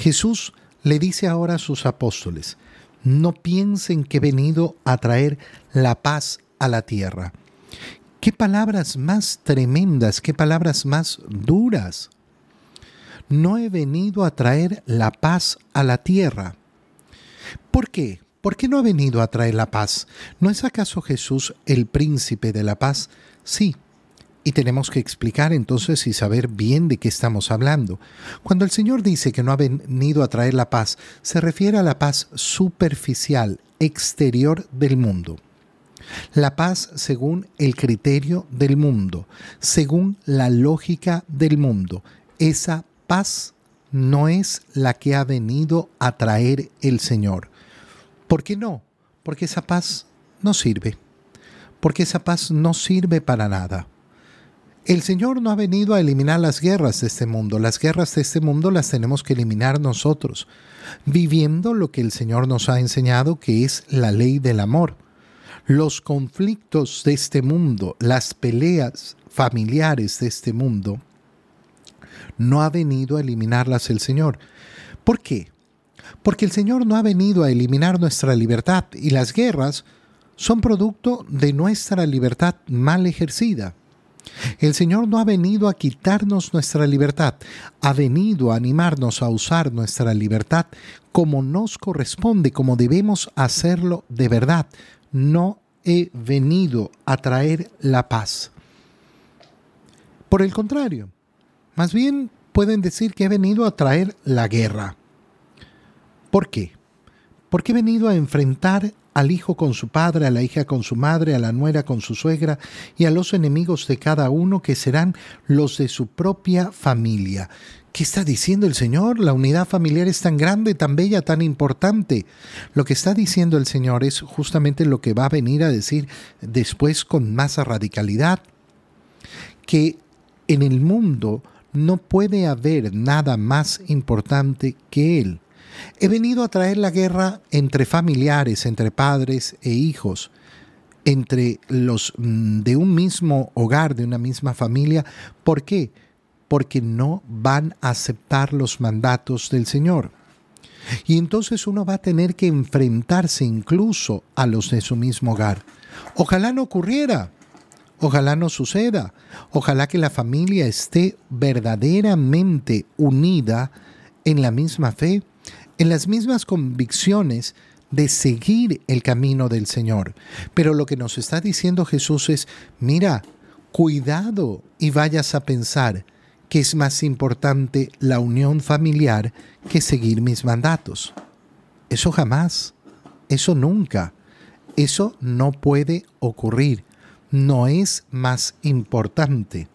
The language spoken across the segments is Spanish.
Jesús le dice ahora a sus apóstoles, no piensen que he venido a traer la paz a la tierra. Qué palabras más tremendas, qué palabras más duras. No he venido a traer la paz a la tierra. ¿Por qué? ¿Por qué no ha venido a traer la paz? ¿No es acaso Jesús el príncipe de la paz? Sí, y tenemos que explicar entonces y saber bien de qué estamos hablando. Cuando el Señor dice que no ha venido a traer la paz, se refiere a la paz superficial, exterior del mundo. La paz según el criterio del mundo, según la lógica del mundo. Esa paz no es la que ha venido a traer el Señor. ¿Por qué no? Porque esa paz no sirve. Porque esa paz no sirve para nada. El Señor no ha venido a eliminar las guerras de este mundo. Las guerras de este mundo las tenemos que eliminar nosotros, viviendo lo que el Señor nos ha enseñado, que es la ley del amor. Los conflictos de este mundo, las peleas familiares de este mundo, no ha venido a eliminarlas el Señor. ¿Por qué? Porque el Señor no ha venido a eliminar nuestra libertad y las guerras son producto de nuestra libertad mal ejercida. El Señor no ha venido a quitarnos nuestra libertad, ha venido a animarnos a usar nuestra libertad como nos corresponde, como debemos hacerlo de verdad. No he venido a traer la paz. Por el contrario, más bien pueden decir que he venido a traer la guerra. ¿Por qué? Porque he venido a enfrentar al hijo con su padre, a la hija con su madre, a la nuera con su suegra y a los enemigos de cada uno que serán los de su propia familia. ¿Qué está diciendo el Señor? La unidad familiar es tan grande, tan bella, tan importante. Lo que está diciendo el Señor es justamente lo que va a venir a decir después con más radicalidad, que en el mundo no puede haber nada más importante que Él. He venido a traer la guerra entre familiares, entre padres e hijos, entre los mm, de un mismo hogar, de una misma familia. ¿Por qué? Porque no van a aceptar los mandatos del Señor. Y entonces uno va a tener que enfrentarse incluso a los de su mismo hogar. Ojalá no ocurriera, ojalá no suceda, ojalá que la familia esté verdaderamente unida en la misma fe, en las mismas convicciones de seguir el camino del Señor. Pero lo que nos está diciendo Jesús es, mira, cuidado y vayas a pensar que es más importante la unión familiar que seguir mis mandatos. Eso jamás, eso nunca, eso no puede ocurrir, no es más importante.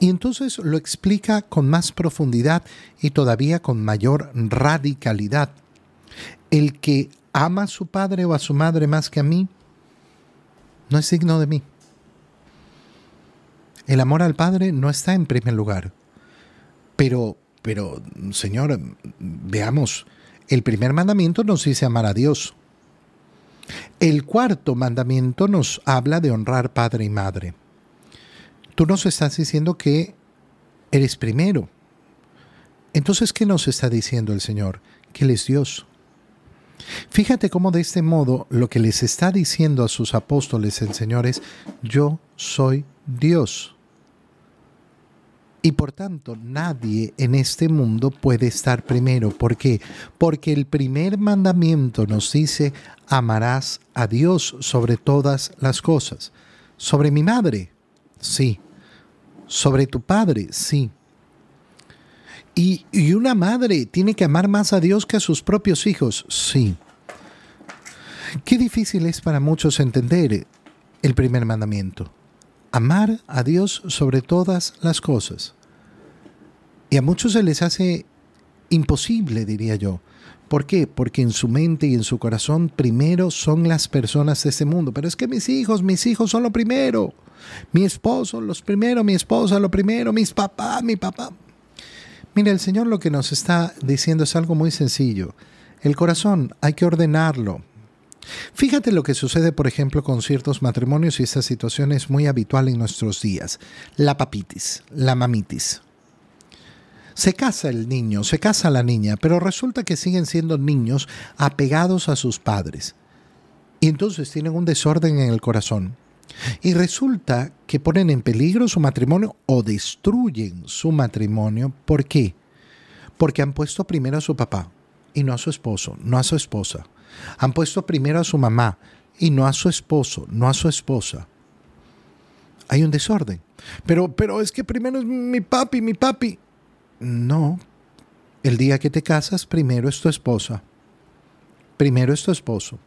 Y entonces lo explica con más profundidad y todavía con mayor radicalidad. El que ama a su padre o a su madre más que a mí, no es digno de mí. El amor al Padre no está en primer lugar. Pero, pero, Señor, veamos, el primer mandamiento nos dice amar a Dios. El cuarto mandamiento nos habla de honrar padre y madre. Tú nos estás diciendo que eres primero. Entonces, ¿qué nos está diciendo el Señor? Que Él es Dios. Fíjate cómo de este modo lo que les está diciendo a sus apóstoles el Señor es, yo soy Dios. Y por tanto, nadie en este mundo puede estar primero. ¿Por qué? Porque el primer mandamiento nos dice, amarás a Dios sobre todas las cosas. Sobre mi madre, sí sobre tu padre, sí. Y, una madre tiene que amar más a Dios que a sus propios hijos, sí. Qué difícil es para muchos entender el primer mandamiento. Amar a Dios sobre todas las cosas. Y a muchos se les hace imposible, diría yo. ¿Por qué? Porque en su mente y en su corazón primero son las personas de este mundo. Pero es que mis hijos, mis hijos son lo primero. Mi esposo, los primero, mi esposa, lo primero, mis papás, mi papá. Mira, el Señor lo que nos está diciendo es algo muy sencillo. El corazón hay que ordenarlo. Fíjate lo que sucede, por ejemplo, con ciertos matrimonios y esta situación es muy habitual en nuestros días. La papitis, la mamitis. Se casa el niño, se casa la niña, pero resulta que siguen siendo niños apegados a sus padres. Y entonces tienen un desorden en el corazón. Y resulta que ponen en peligro su matrimonio o destruyen su matrimonio. ¿Por qué? Porque han puesto primero a su papá y no a su esposo, no a su esposa. Han puesto primero a su mamá y no a su esposo, no a su esposa. Hay un desorden. Pero, pero es que primero es mi papi, mi papi. No. El día que te casas, primero es tu esposa. Primero es tu esposo.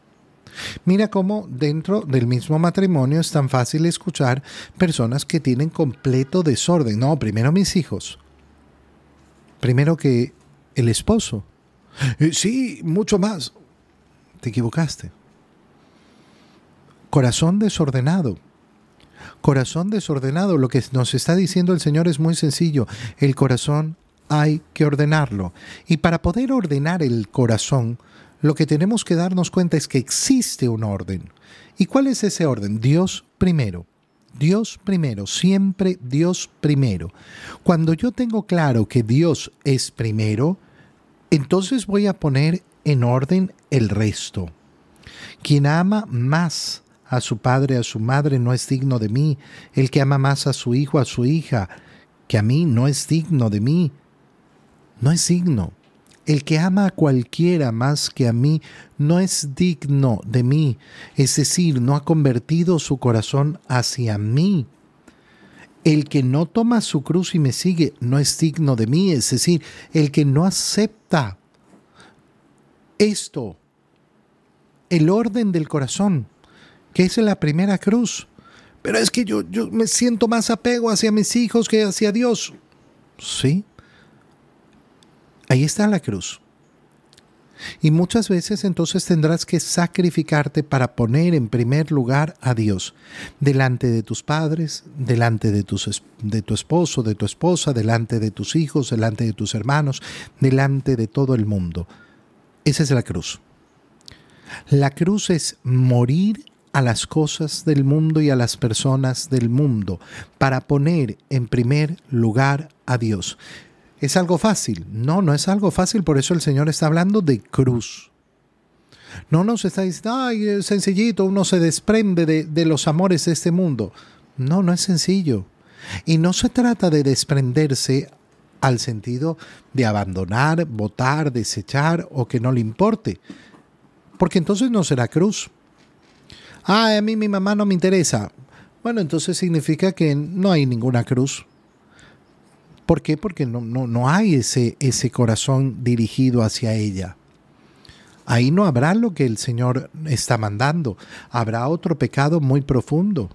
Mira cómo dentro del mismo matrimonio es tan fácil escuchar personas que tienen completo desorden. No, primero mis hijos. Primero que el esposo. Eh, sí, mucho más. Te equivocaste. Corazón desordenado. Corazón desordenado. Lo que nos está diciendo el Señor es muy sencillo. El corazón hay que ordenarlo. Y para poder ordenar el corazón, lo que tenemos que darnos cuenta es que existe un orden. ¿Y cuál es ese orden? Dios primero. Dios primero, siempre Dios primero. Cuando yo tengo claro que Dios es primero, entonces voy a poner en orden el resto. Quien ama más a su padre, a su madre, no es digno de mí. El que ama más a su hijo, a su hija, que a mí no es digno de mí. No es digno. El que ama a cualquiera más que a mí no es digno de mí, es decir, no ha convertido su corazón hacia mí. El que no toma su cruz y me sigue no es digno de mí, es decir, el que no acepta esto, el orden del corazón, que es la primera cruz. Pero es que yo, yo me siento más apego hacia mis hijos que hacia Dios. Sí, Ahí está la cruz. Y muchas veces entonces tendrás que sacrificarte para poner en primer lugar a Dios, delante de tus padres, delante de, tu esposo, de tu esposa, delante de tus hijos, delante de tus hermanos, delante de todo el mundo. Esa es la cruz. La cruz es morir a las cosas del mundo y a las personas del mundo para poner en primer lugar a Dios. ¿Es algo fácil? No, no es algo fácil, por eso el Señor está hablando de cruz. No nos está diciendo, ay, sencillito, uno se desprende de, los amores de este mundo. No, no es sencillo. Y no se trata de desprenderse al sentido de abandonar, votar, desechar o que no le importe. Porque entonces no será cruz. Ah, a mí mi mamá no me interesa. Bueno, entonces significa que no hay ninguna cruz. ¿Por qué? Porque no, no, no hay ese, ese corazón dirigido hacia ella. Ahí no habrá lo que el Señor está mandando. Habrá otro pecado muy profundo.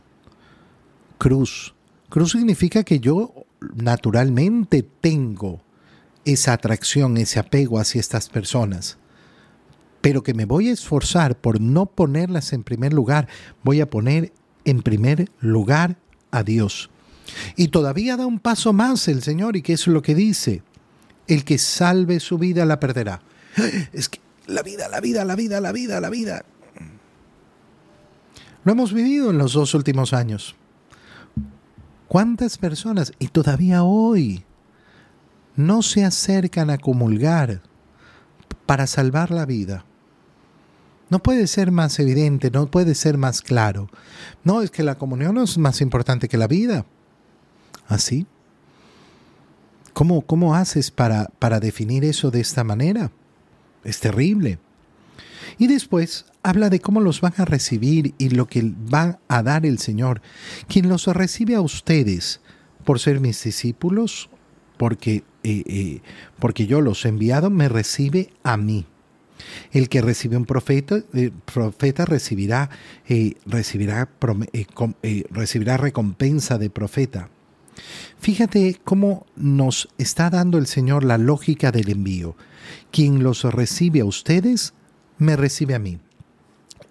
Cruz. Cruz significa que yo naturalmente tengo esa atracción, ese apego hacia estas personas. Pero que me voy a esforzar por no ponerlas en primer lugar. Voy a poner en primer lugar a Dios. Y todavía da un paso más el Señor, y que es lo que dice, el que salve su vida la perderá. Es que la vida, la vida, la vida, la vida, la vida. Lo hemos vivido en los dos últimos años. ¿Cuántas personas, y todavía hoy, no se acercan a comulgar para salvar la vida? No puede ser más evidente, no puede ser más claro. No, es que la comunión no es más importante que la vida así? ¿Cómo, cómo haces para, para definir eso de esta manera? Es terrible. Y después habla de cómo los van a recibir y lo que va a dar el Señor. Quien los recibe a ustedes por ser mis discípulos, porque, eh, eh, porque yo los he enviado, me recibe a mí. El que recibe un profeta, eh, profeta recibirá, recibirá, recibirá recompensa de profeta. Fíjate cómo nos está dando el Señor la lógica del envío. Quien los recibe a ustedes, me recibe a mí.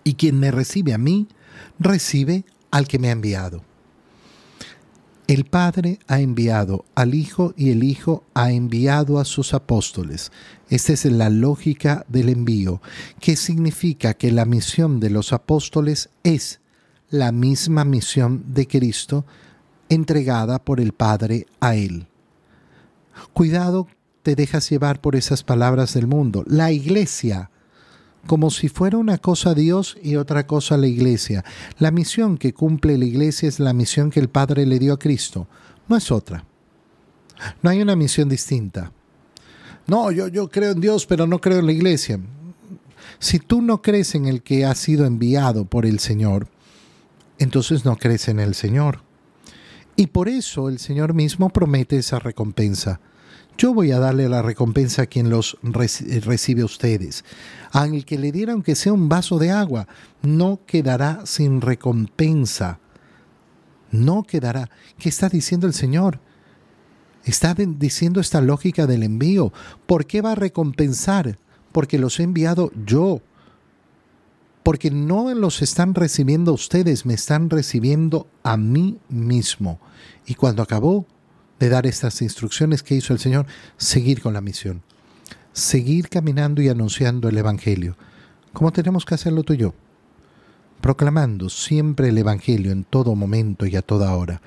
Y quien me recibe a mí, recibe al que me ha enviado. El Padre ha enviado al Hijo y el Hijo ha enviado a sus apóstoles. Esta es la lógica del envío, que significa que la misión de los apóstoles es la misma misión de Cristo entregada por el Padre a Él. Cuidado, te dejas llevar por esas palabras del mundo. La iglesia, como si fuera una cosa Dios y otra cosa la iglesia. La misión que cumple la iglesia es la misión que el Padre le dio a Cristo, no es otra. No hay una misión distinta. No, yo, yo creo en Dios, pero no creo en la iglesia. Si tú no crees en el que ha sido enviado por el Señor, entonces no crees en el Señor. Y por eso el Señor mismo promete esa recompensa. Yo voy a darle la recompensa a quien los recibe a ustedes. Al que le diera aunque sea un vaso de agua, no quedará sin recompensa. No quedará. ¿Qué está diciendo el Señor? Está diciendo esta lógica del envío. ¿Por qué va a recompensar? Porque los he enviado yo porque no los están recibiendo ustedes, me están recibiendo a mí mismo. Y cuando acabó de dar estas instrucciones que hizo el Señor, seguir con la misión, seguir caminando y anunciando el Evangelio, como tenemos que hacerlo tú y yo, proclamando siempre el Evangelio en todo momento y a toda hora,